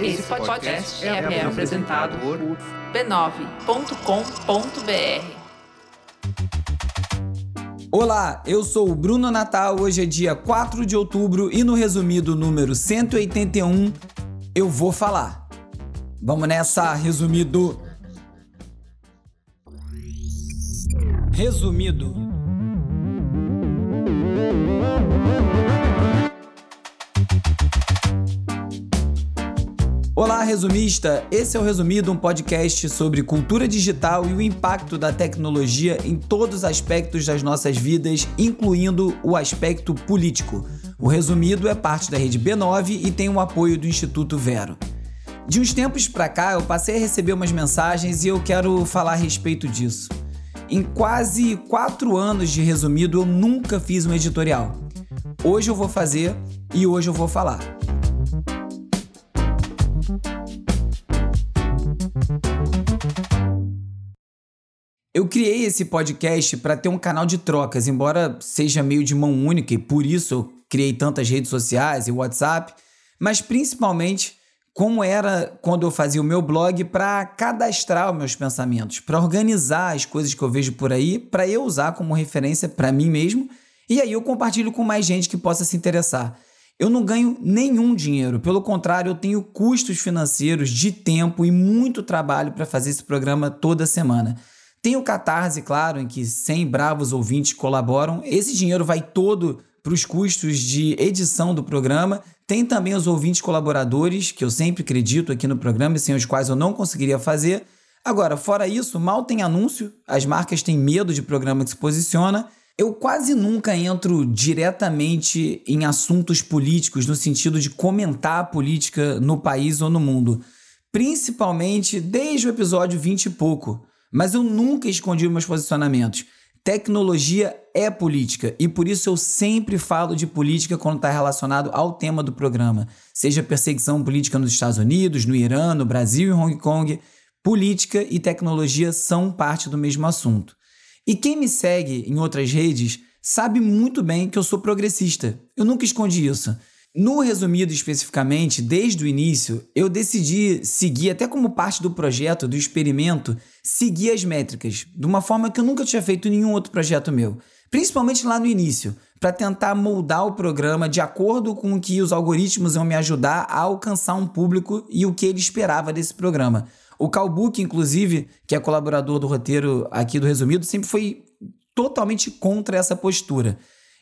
Esse podcast é, é apresentado por b9.com.br. Olá, eu sou o Bruno Natal. Hoje é dia 4 de outubro e no resumido número 181 eu vou falar. Vamos nessa, resumido. Resumido. Olá, resumista! Esse é o Resumido, um podcast sobre cultura digital e o impacto da tecnologia em todos os aspectos das nossas vidas, incluindo o aspecto político. O Resumido é parte da rede B9 e tem o apoio do Instituto Vero. De uns tempos para cá, eu passei a receber umas mensagens e eu quero falar a respeito disso. Em quase quatro anos de Resumido, eu nunca fiz um editorial. Hoje eu vou fazer e hoje eu vou falar. Eu criei esse podcast para ter um canal de trocas, embora seja meio de mão única e por isso eu criei tantas redes sociais e WhatsApp, mas principalmente como era quando eu fazia o meu blog para cadastrar os meus pensamentos, para organizar as coisas que eu vejo por aí, para eu usar como referência para mim mesmo, e aí eu compartilho com mais gente que possa se interessar. Eu não ganho nenhum dinheiro, pelo contrário, eu tenho custos financeiros de tempo e muito trabalho para fazer esse programa toda semana. Tem o Catarse, claro, em que 100 bravos ouvintes colaboram. Esse dinheiro vai todo para os custos de edição do programa. Tem também os ouvintes colaboradores, que eu sempre acredito aqui no programa e sem os quais eu não conseguiria fazer. Agora, fora isso, mal tem anúncio, as marcas têm medo de programa que se posiciona. Eu quase nunca entro diretamente em assuntos políticos, no sentido de comentar a política no país ou no mundo. Principalmente desde o episódio 20 e pouco. Mas eu nunca escondi meus posicionamentos. Tecnologia é política e por isso eu sempre falo de política quando está relacionado ao tema do programa. Seja perseguição política nos Estados Unidos, no Irã, no Brasil e Hong Kong, política e tecnologia são parte do mesmo assunto. E quem me segue em outras redes sabe muito bem que eu sou progressista. Eu nunca escondi isso. No resumido especificamente, desde o início, eu decidi seguir, até como parte do projeto, do experimento, seguir as métricas, de uma forma que eu nunca tinha feito em nenhum outro projeto meu. Principalmente lá no início, para tentar moldar o programa de acordo com o que os algoritmos iam me ajudar a alcançar um público e o que ele esperava desse programa. O Calbook, inclusive, que é colaborador do roteiro aqui do Resumido, sempre foi totalmente contra essa postura.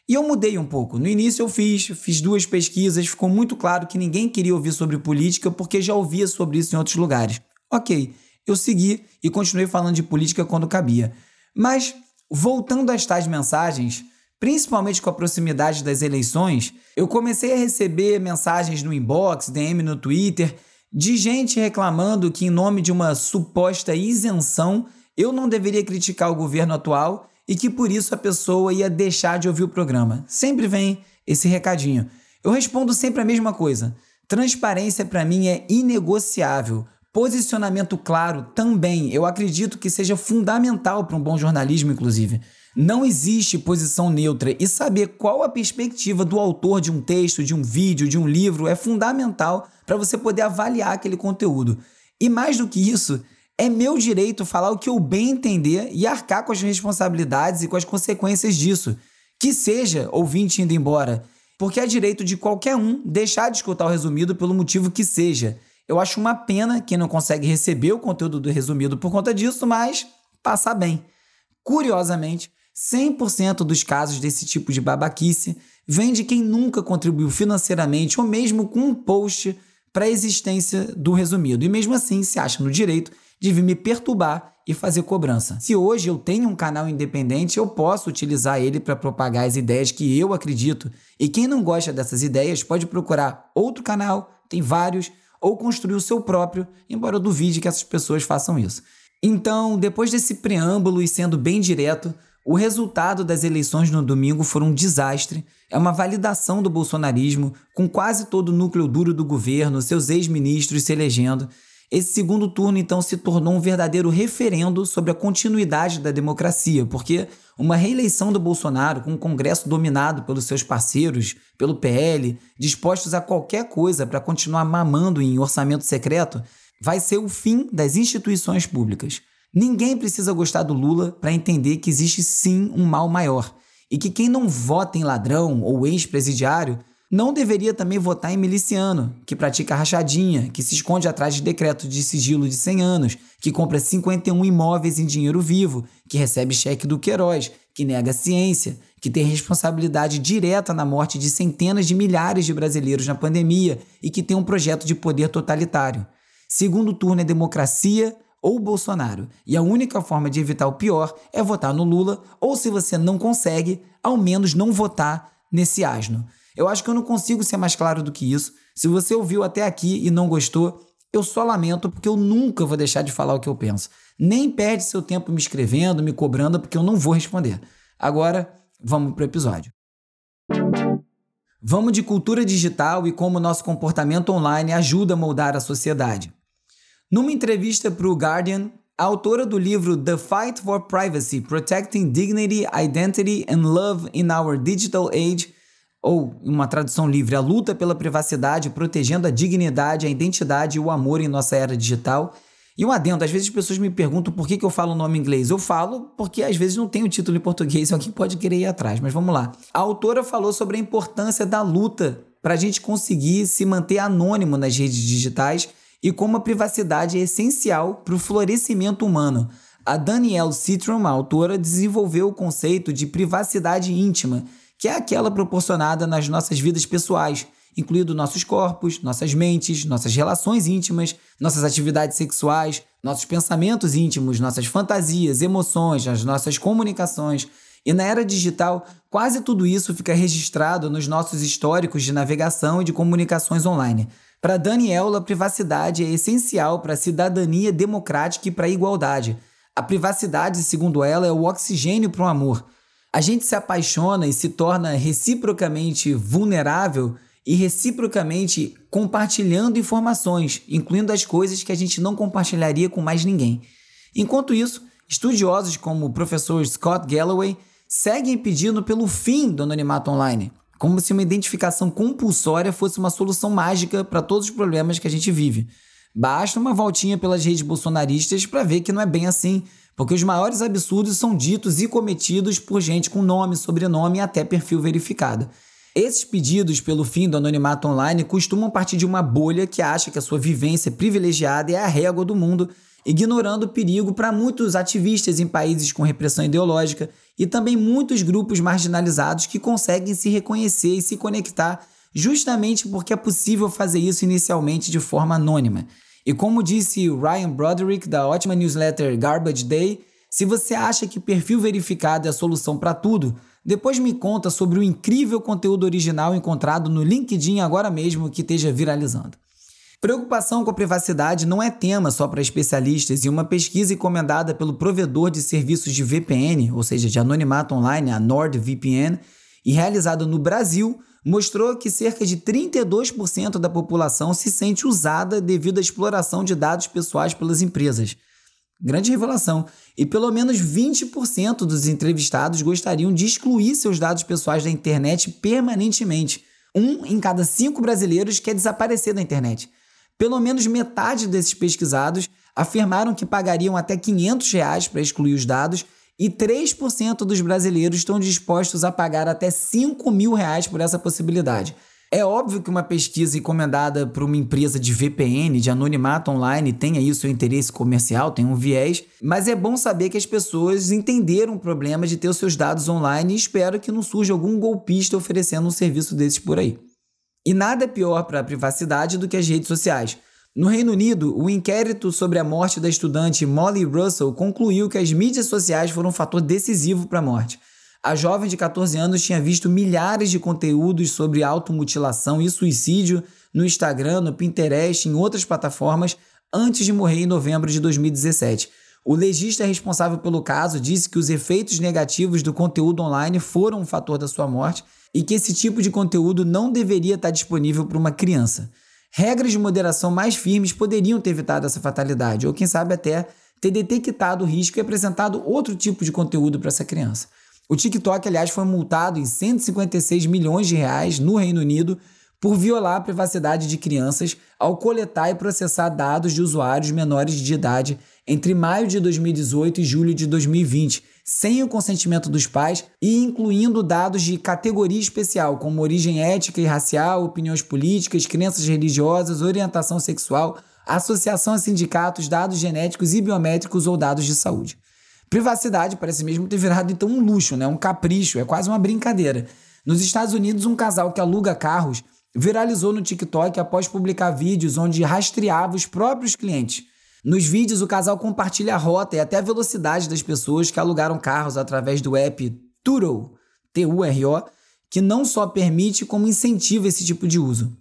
E eu mudei um pouco. No início eu fiz, fiz duas pesquisas, ficou muito claro que ninguém queria ouvir sobre política porque já ouvia sobre isso em outros lugares. Ok, eu segui e continuei falando de política quando cabia. Mas, voltando às tais mensagens, principalmente com a proximidade das eleições, eu comecei a receber mensagens no inbox, DM no Twitter, de gente reclamando que, em nome de uma suposta isenção, eu não deveria criticar o governo atual e que por isso a pessoa ia deixar de ouvir o programa. Sempre vem esse recadinho. Eu respondo sempre a mesma coisa. Transparência para mim é inegociável. Posicionamento claro também. Eu acredito que seja fundamental para um bom jornalismo, inclusive. Não existe posição neutra e saber qual a perspectiva do autor de um texto, de um vídeo, de um livro é fundamental para você poder avaliar aquele conteúdo. E mais do que isso, é meu direito falar o que eu bem entender e arcar com as responsabilidades e com as consequências disso. Que seja ouvinte indo embora. Porque é direito de qualquer um deixar de escutar o resumido pelo motivo que seja. Eu acho uma pena quem não consegue receber o conteúdo do resumido por conta disso, mas passar bem. Curiosamente, 100% dos casos desse tipo de babaquice vem de quem nunca contribuiu financeiramente ou mesmo com um post para a existência do resumido. E mesmo assim se acha no direito de me perturbar e fazer cobrança. Se hoje eu tenho um canal independente, eu posso utilizar ele para propagar as ideias que eu acredito. E quem não gosta dessas ideias pode procurar outro canal, tem vários, ou construir o seu próprio, embora eu duvide que essas pessoas façam isso. Então, depois desse preâmbulo e sendo bem direto, o resultado das eleições no domingo foi um desastre. É uma validação do bolsonarismo, com quase todo o núcleo duro do governo, seus ex-ministros se elegendo. Esse segundo turno então se tornou um verdadeiro referendo sobre a continuidade da democracia, porque uma reeleição do Bolsonaro com um Congresso dominado pelos seus parceiros, pelo PL, dispostos a qualquer coisa para continuar mamando em orçamento secreto, vai ser o fim das instituições públicas. Ninguém precisa gostar do Lula para entender que existe sim um mal maior e que quem não vota em ladrão ou ex-presidiário não deveria também votar em miliciano, que pratica rachadinha, que se esconde atrás de decreto de sigilo de 100 anos, que compra 51 imóveis em dinheiro vivo, que recebe cheque do Queiroz, que nega ciência, que tem responsabilidade direta na morte de centenas de milhares de brasileiros na pandemia e que tem um projeto de poder totalitário. Segundo turno é democracia ou Bolsonaro, e a única forma de evitar o pior é votar no Lula, ou se você não consegue, ao menos não votar nesse asno. Eu acho que eu não consigo ser mais claro do que isso. Se você ouviu até aqui e não gostou, eu só lamento porque eu nunca vou deixar de falar o que eu penso. Nem perde seu tempo me escrevendo, me cobrando, porque eu não vou responder. Agora, vamos para o episódio. Vamos de cultura digital e como nosso comportamento online ajuda a moldar a sociedade. Numa entrevista para o Guardian, a autora do livro The Fight for Privacy: Protecting Dignity, Identity and Love in Our Digital Age ou, uma tradução livre, a luta pela privacidade, protegendo a dignidade, a identidade e o amor em nossa era digital. E um adendo, às vezes as pessoas me perguntam por que, que eu falo o nome em inglês. Eu falo porque às vezes não tem o título em português, alguém pode querer ir atrás, mas vamos lá. A autora falou sobre a importância da luta para a gente conseguir se manter anônimo nas redes digitais e como a privacidade é essencial para o florescimento humano. A Danielle Citron, a autora, desenvolveu o conceito de privacidade íntima, que é aquela proporcionada nas nossas vidas pessoais, incluindo nossos corpos, nossas mentes, nossas relações íntimas, nossas atividades sexuais, nossos pensamentos íntimos, nossas fantasias, emoções, as nossas comunicações. E na era digital, quase tudo isso fica registrado nos nossos históricos de navegação e de comunicações online. Para Daniela, a privacidade é essencial para a cidadania democrática e para a igualdade. A privacidade, segundo ela, é o oxigênio para o amor a gente se apaixona e se torna reciprocamente vulnerável e reciprocamente compartilhando informações, incluindo as coisas que a gente não compartilharia com mais ninguém. Enquanto isso, estudiosos como o professor Scott Galloway seguem pedindo pelo fim do anonimato online, como se uma identificação compulsória fosse uma solução mágica para todos os problemas que a gente vive. Basta uma voltinha pelas redes bolsonaristas para ver que não é bem assim porque os maiores absurdos são ditos e cometidos por gente com nome, sobrenome e até perfil verificado. Esses pedidos pelo fim do anonimato online costumam partir de uma bolha que acha que a sua vivência privilegiada é a régua do mundo, ignorando o perigo para muitos ativistas em países com repressão ideológica e também muitos grupos marginalizados que conseguem se reconhecer e se conectar justamente porque é possível fazer isso inicialmente de forma anônima. E como disse o Ryan Broderick da ótima newsletter Garbage Day, se você acha que perfil verificado é a solução para tudo, depois me conta sobre o incrível conteúdo original encontrado no LinkedIn agora mesmo que esteja viralizando. Preocupação com a privacidade não é tema só para especialistas e uma pesquisa encomendada pelo provedor de serviços de VPN, ou seja, de anonimato online, a NordVPN, e realizada no Brasil, mostrou que cerca de 32% da população se sente usada devido à exploração de dados pessoais pelas empresas. Grande revelação. E pelo menos 20% dos entrevistados gostariam de excluir seus dados pessoais da internet permanentemente. Um em cada cinco brasileiros quer desaparecer da internet. Pelo menos metade desses pesquisados afirmaram que pagariam até 500 reais para excluir os dados e 3% dos brasileiros estão dispostos a pagar até 5 mil reais por essa possibilidade. É óbvio que uma pesquisa encomendada por uma empresa de VPN, de anonimato online, tenha aí o seu interesse comercial, tem um viés, mas é bom saber que as pessoas entenderam o problema de ter os seus dados online e espero que não surja algum golpista oferecendo um serviço desses por aí. E nada é pior para a privacidade do que as redes sociais. No Reino Unido, o inquérito sobre a morte da estudante Molly Russell concluiu que as mídias sociais foram um fator decisivo para a morte. A jovem de 14 anos tinha visto milhares de conteúdos sobre automutilação e suicídio no Instagram, no Pinterest e em outras plataformas antes de morrer em novembro de 2017. O legista responsável pelo caso disse que os efeitos negativos do conteúdo online foram um fator da sua morte e que esse tipo de conteúdo não deveria estar disponível para uma criança. Regras de moderação mais firmes poderiam ter evitado essa fatalidade, ou quem sabe até ter detectado o risco e apresentado outro tipo de conteúdo para essa criança. O TikTok, aliás, foi multado em 156 milhões de reais no Reino Unido por violar a privacidade de crianças ao coletar e processar dados de usuários menores de idade entre maio de 2018 e julho de 2020, sem o consentimento dos pais e incluindo dados de categoria especial, como origem étnica e racial, opiniões políticas, crenças religiosas, orientação sexual, associação a sindicatos, dados genéticos e biométricos ou dados de saúde. Privacidade parece mesmo ter virado então um luxo, né? um capricho, é quase uma brincadeira. Nos Estados Unidos, um casal que aluga carros viralizou no TikTok após publicar vídeos onde rastreava os próprios clientes. Nos vídeos, o casal compartilha a rota e até a velocidade das pessoas que alugaram carros através do app Turo, T-U-R-O, que não só permite, como incentiva esse tipo de uso.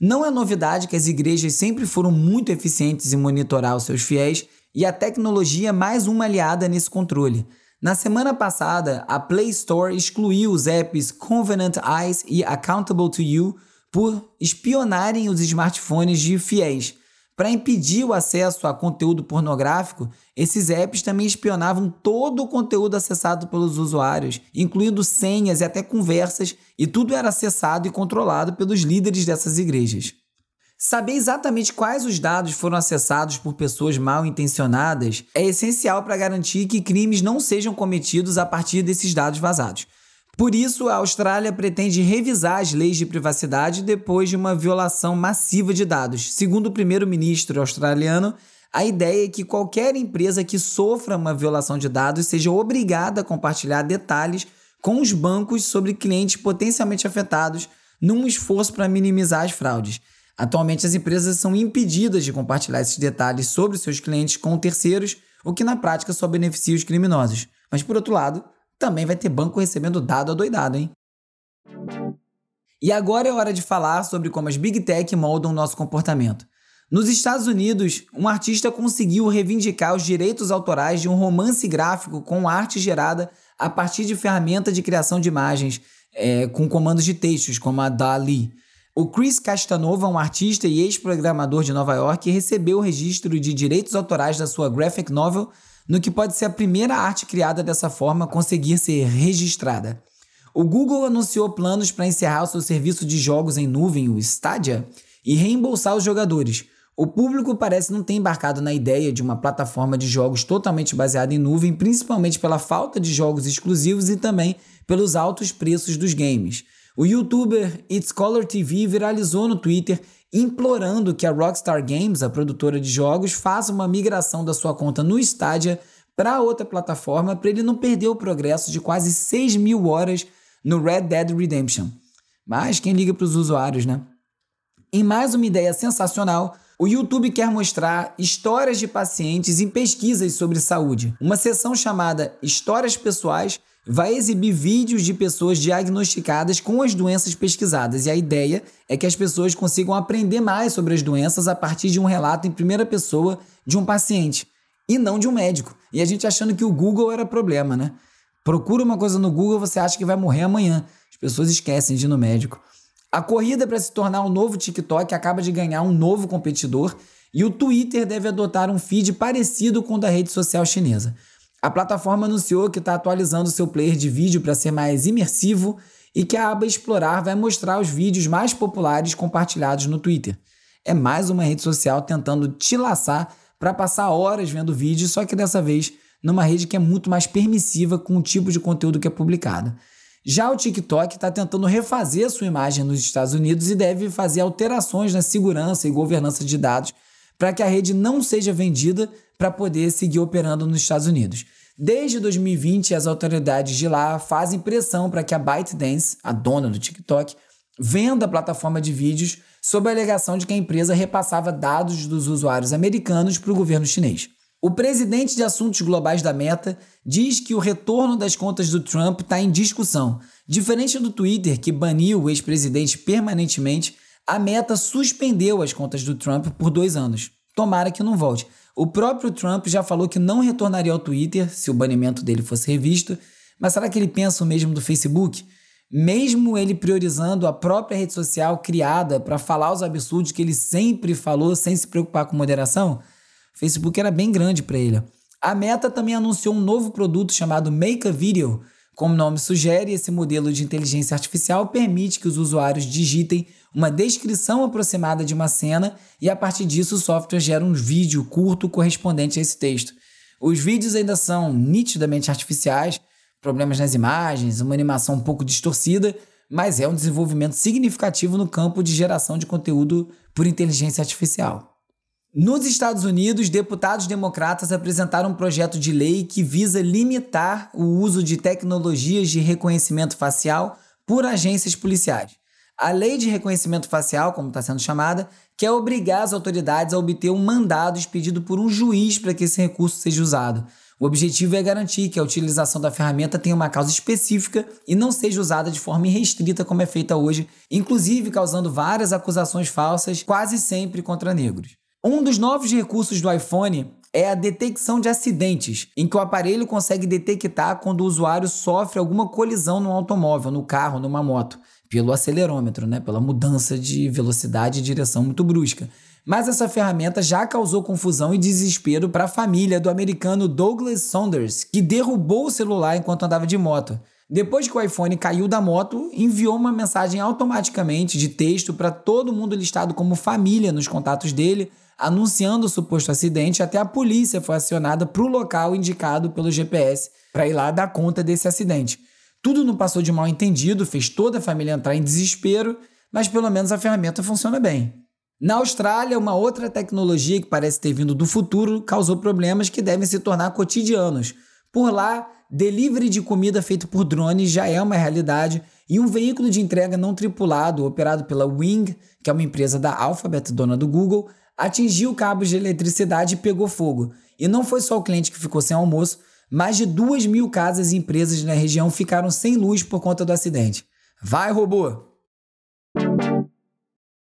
Não é novidade que as igrejas sempre foram muito eficientes em monitorar os seus fiéis e a tecnologia é mais uma aliada nesse controle. Na semana passada, a Play Store excluiu os apps Covenant Eyes e Accountable to You por espionarem os smartphones de fiéis. Para impedir o acesso a conteúdo pornográfico, esses apps também espionavam todo o conteúdo acessado pelos usuários, incluindo senhas e até conversas, e tudo era acessado e controlado pelos líderes dessas igrejas. Saber exatamente quais os dados foram acessados por pessoas mal intencionadas é essencial para garantir que crimes não sejam cometidos a partir desses dados vazados. Por isso, a Austrália pretende revisar as leis de privacidade depois de uma violação massiva de dados. Segundo o primeiro-ministro australiano, a ideia é que qualquer empresa que sofra uma violação de dados seja obrigada a compartilhar detalhes com os bancos sobre clientes potencialmente afetados num esforço para minimizar as fraudes. Atualmente, as empresas são impedidas de compartilhar esses detalhes sobre seus clientes com terceiros, o que na prática só beneficia os criminosos. Mas, por outro lado, também vai ter banco recebendo dado adoidado, hein? E agora é hora de falar sobre como as Big Tech moldam nosso comportamento. Nos Estados Unidos, um artista conseguiu reivindicar os direitos autorais de um romance gráfico com arte gerada a partir de ferramenta de criação de imagens é, com comandos de textos, como a DALI. O Chris Castanova, um artista e ex-programador de Nova York, recebeu o registro de direitos autorais da sua graphic novel no que pode ser a primeira arte criada dessa forma conseguir ser registrada. O Google anunciou planos para encerrar o seu serviço de jogos em nuvem, o Stadia, e reembolsar os jogadores. O público parece não ter embarcado na ideia de uma plataforma de jogos totalmente baseada em nuvem, principalmente pela falta de jogos exclusivos e também pelos altos preços dos games. O youtuber It's Color TV viralizou no Twitter implorando que a Rockstar Games, a produtora de jogos, faça uma migração da sua conta no Stadia para outra plataforma para ele não perder o progresso de quase 6 mil horas no Red Dead Redemption. Mas quem liga para os usuários, né? Em mais uma ideia sensacional, o YouTube quer mostrar histórias de pacientes em pesquisas sobre saúde. Uma seção chamada Histórias Pessoais vai exibir vídeos de pessoas diagnosticadas com as doenças pesquisadas. E a ideia é que as pessoas consigam aprender mais sobre as doenças a partir de um relato em primeira pessoa de um paciente e não de um médico. E a gente achando que o Google era problema, né? Procura uma coisa no Google, você acha que vai morrer amanhã. As pessoas esquecem de ir no médico. A corrida para se tornar um novo TikTok acaba de ganhar um novo competidor e o Twitter deve adotar um feed parecido com o da rede social chinesa. A plataforma anunciou que está atualizando seu player de vídeo para ser mais imersivo e que a aba Explorar vai mostrar os vídeos mais populares compartilhados no Twitter. É mais uma rede social tentando te laçar para passar horas vendo vídeos, só que dessa vez numa rede que é muito mais permissiva com o tipo de conteúdo que é publicado. Já o TikTok está tentando refazer sua imagem nos Estados Unidos e deve fazer alterações na segurança e governança de dados para que a rede não seja vendida para poder seguir operando nos Estados Unidos. Desde 2020, as autoridades de lá fazem pressão para que a ByteDance, a dona do TikTok, venda a plataforma de vídeos sob a alegação de que a empresa repassava dados dos usuários americanos para o governo chinês. O presidente de assuntos globais da Meta diz que o retorno das contas do Trump está em discussão. Diferente do Twitter, que baniu o ex-presidente permanentemente, a Meta suspendeu as contas do Trump por dois anos. Tomara que não volte. O próprio Trump já falou que não retornaria ao Twitter se o banimento dele fosse revisto, mas será que ele pensa o mesmo do Facebook? mesmo ele priorizando a própria rede social criada para falar os absurdos que ele sempre falou sem se preocupar com moderação, o Facebook era bem grande para ele. A Meta também anunciou um novo produto chamado Make a Video. Como o nome sugere, esse modelo de inteligência artificial permite que os usuários digitem uma descrição aproximada de uma cena e a partir disso o software gera um vídeo curto correspondente a esse texto. Os vídeos ainda são nitidamente artificiais, problemas nas imagens, uma animação um pouco distorcida, mas é um desenvolvimento significativo no campo de geração de conteúdo por inteligência artificial. Nos Estados Unidos, deputados democratas apresentaram um projeto de lei que visa limitar o uso de tecnologias de reconhecimento facial por agências policiais. A lei de reconhecimento facial, como está sendo chamada, quer obrigar as autoridades a obter um mandado expedido por um juiz para que esse recurso seja usado. O objetivo é garantir que a utilização da ferramenta tenha uma causa específica e não seja usada de forma irrestrita como é feita hoje, inclusive causando várias acusações falsas, quase sempre contra negros. Um dos novos recursos do iPhone é a detecção de acidentes, em que o aparelho consegue detectar quando o usuário sofre alguma colisão no automóvel, no carro, numa moto, pelo acelerômetro, né, pela mudança de velocidade e direção muito brusca. Mas essa ferramenta já causou confusão e desespero para a família do americano Douglas Saunders, que derrubou o celular enquanto andava de moto. Depois que o iPhone caiu da moto, enviou uma mensagem automaticamente de texto para todo mundo listado como família nos contatos dele, anunciando o suposto acidente. Até a polícia foi acionada para o local indicado pelo GPS para ir lá dar conta desse acidente. Tudo não passou de mal entendido, fez toda a família entrar em desespero, mas pelo menos a ferramenta funciona bem. Na Austrália, uma outra tecnologia que parece ter vindo do futuro causou problemas que devem se tornar cotidianos. Por lá, delivery de comida feito por drones já é uma realidade e um veículo de entrega não tripulado, operado pela Wing, que é uma empresa da Alphabet, dona do Google, atingiu cabos de eletricidade e pegou fogo. E não foi só o cliente que ficou sem almoço, mais de duas mil casas e empresas na região ficaram sem luz por conta do acidente. Vai, robô!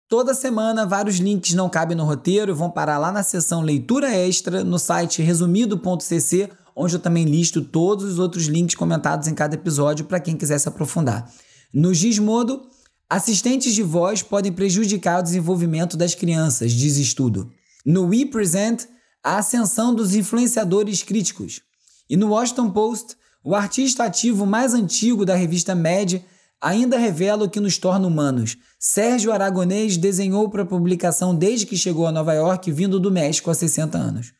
Toda semana, vários links não cabem no roteiro vão parar lá na seção Leitura Extra, no site resumido.cc, onde eu também listo todos os outros links comentados em cada episódio para quem quiser se aprofundar. No Gizmodo, assistentes de voz podem prejudicar o desenvolvimento das crianças, diz estudo. No We Present, a ascensão dos influenciadores críticos. E no Washington Post, o artista ativo mais antigo da revista Mad ainda revela o que nos torna humanos. Sérgio Aragonês desenhou para publicação desde que chegou a Nova York, vindo do México há 60 anos.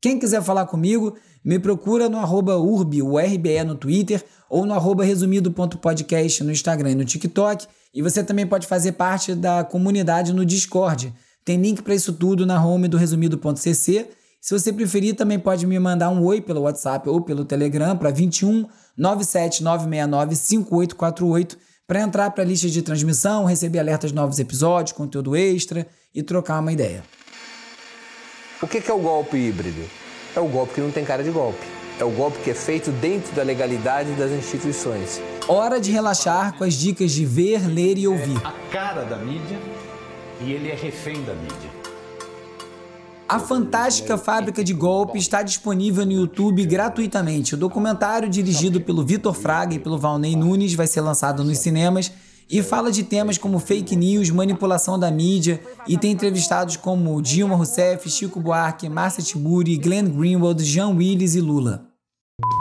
Quem quiser falar comigo, me procura no arroba urbi, o RBE no Twitter, ou no arroba resumido.podcast no Instagram e no TikTok. E você também pode fazer parte da comunidade no Discord. Tem link para isso tudo na home do resumido.cc. Se você preferir, também pode me mandar um oi pelo WhatsApp ou pelo Telegram para 21 97 969 5848 para entrar para a lista de transmissão, receber alertas de novos episódios, conteúdo extra e trocar uma ideia. O que é o golpe híbrido? É o golpe que não tem cara de golpe. É o golpe que é feito dentro da legalidade das instituições. Hora de relaxar com as dicas de ver, ler e ouvir. É a cara da mídia e ele é refém da mídia. A Fantástica Fábrica de Golpe está disponível no YouTube gratuitamente. O documentário, dirigido pelo Vitor Fraga e pelo Valnei Nunes, vai ser lançado nos cinemas e fala de temas como fake news, manipulação da mídia e tem entrevistados como Dilma Rousseff, Chico Buarque, Márcia Tiburi, Glenn Greenwald, Jean Willis e Lula.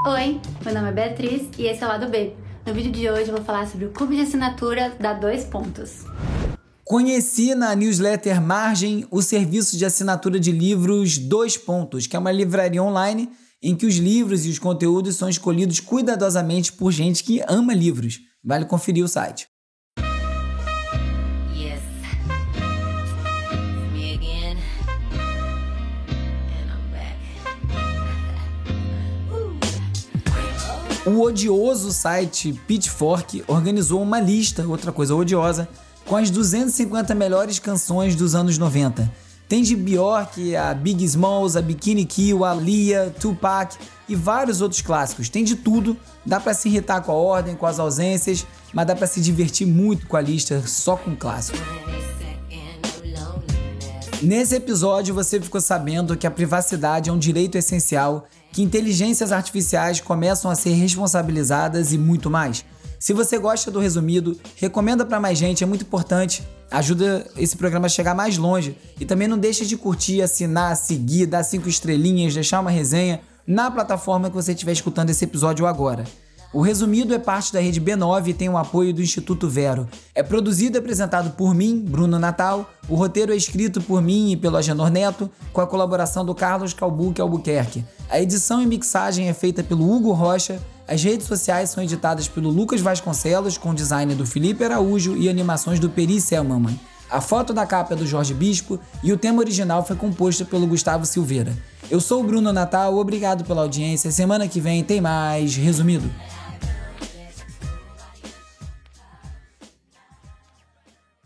Oi, meu nome é Beatriz e esse é o Lado B. No vídeo de hoje eu vou falar sobre o clube de assinatura da Dois Pontos. Conheci na newsletter Margem o serviço de assinatura de livros Dois Pontos, que é uma livraria online em que os livros e os conteúdos são escolhidos cuidadosamente por gente que ama livros. Vale conferir o site. O odioso site Pitchfork organizou uma lista, outra coisa odiosa, com as 250 melhores canções dos anos 90. Tem de Bjork, a Big Smalls, a Bikini Kill, a Lia, Tupac e vários outros clássicos. Tem de tudo, dá para se irritar com a ordem, com as ausências, mas dá para se divertir muito com a lista só com clássicos. Nesse episódio você ficou sabendo que a privacidade é um direito essencial, que inteligências artificiais começam a ser responsabilizadas e muito mais. Se você gosta do resumido, recomenda para mais gente, é muito importante. Ajuda esse programa a chegar mais longe. E também não deixa de curtir, assinar, seguir, dar cinco estrelinhas, deixar uma resenha na plataforma que você estiver escutando esse episódio agora. O Resumido é parte da rede B9 e tem o apoio do Instituto Vero. É produzido e apresentado por mim, Bruno Natal. O roteiro é escrito por mim e pelo Agenor Neto, com a colaboração do Carlos Calbuque Albuquerque. A edição e mixagem é feita pelo Hugo Rocha. As redes sociais são editadas pelo Lucas Vasconcelos, com design do Felipe Araújo e animações do Peri Selmanman. A foto da capa é do Jorge Bispo e o tema original foi composto pelo Gustavo Silveira. Eu sou o Bruno Natal, obrigado pela audiência. Semana que vem tem mais Resumido.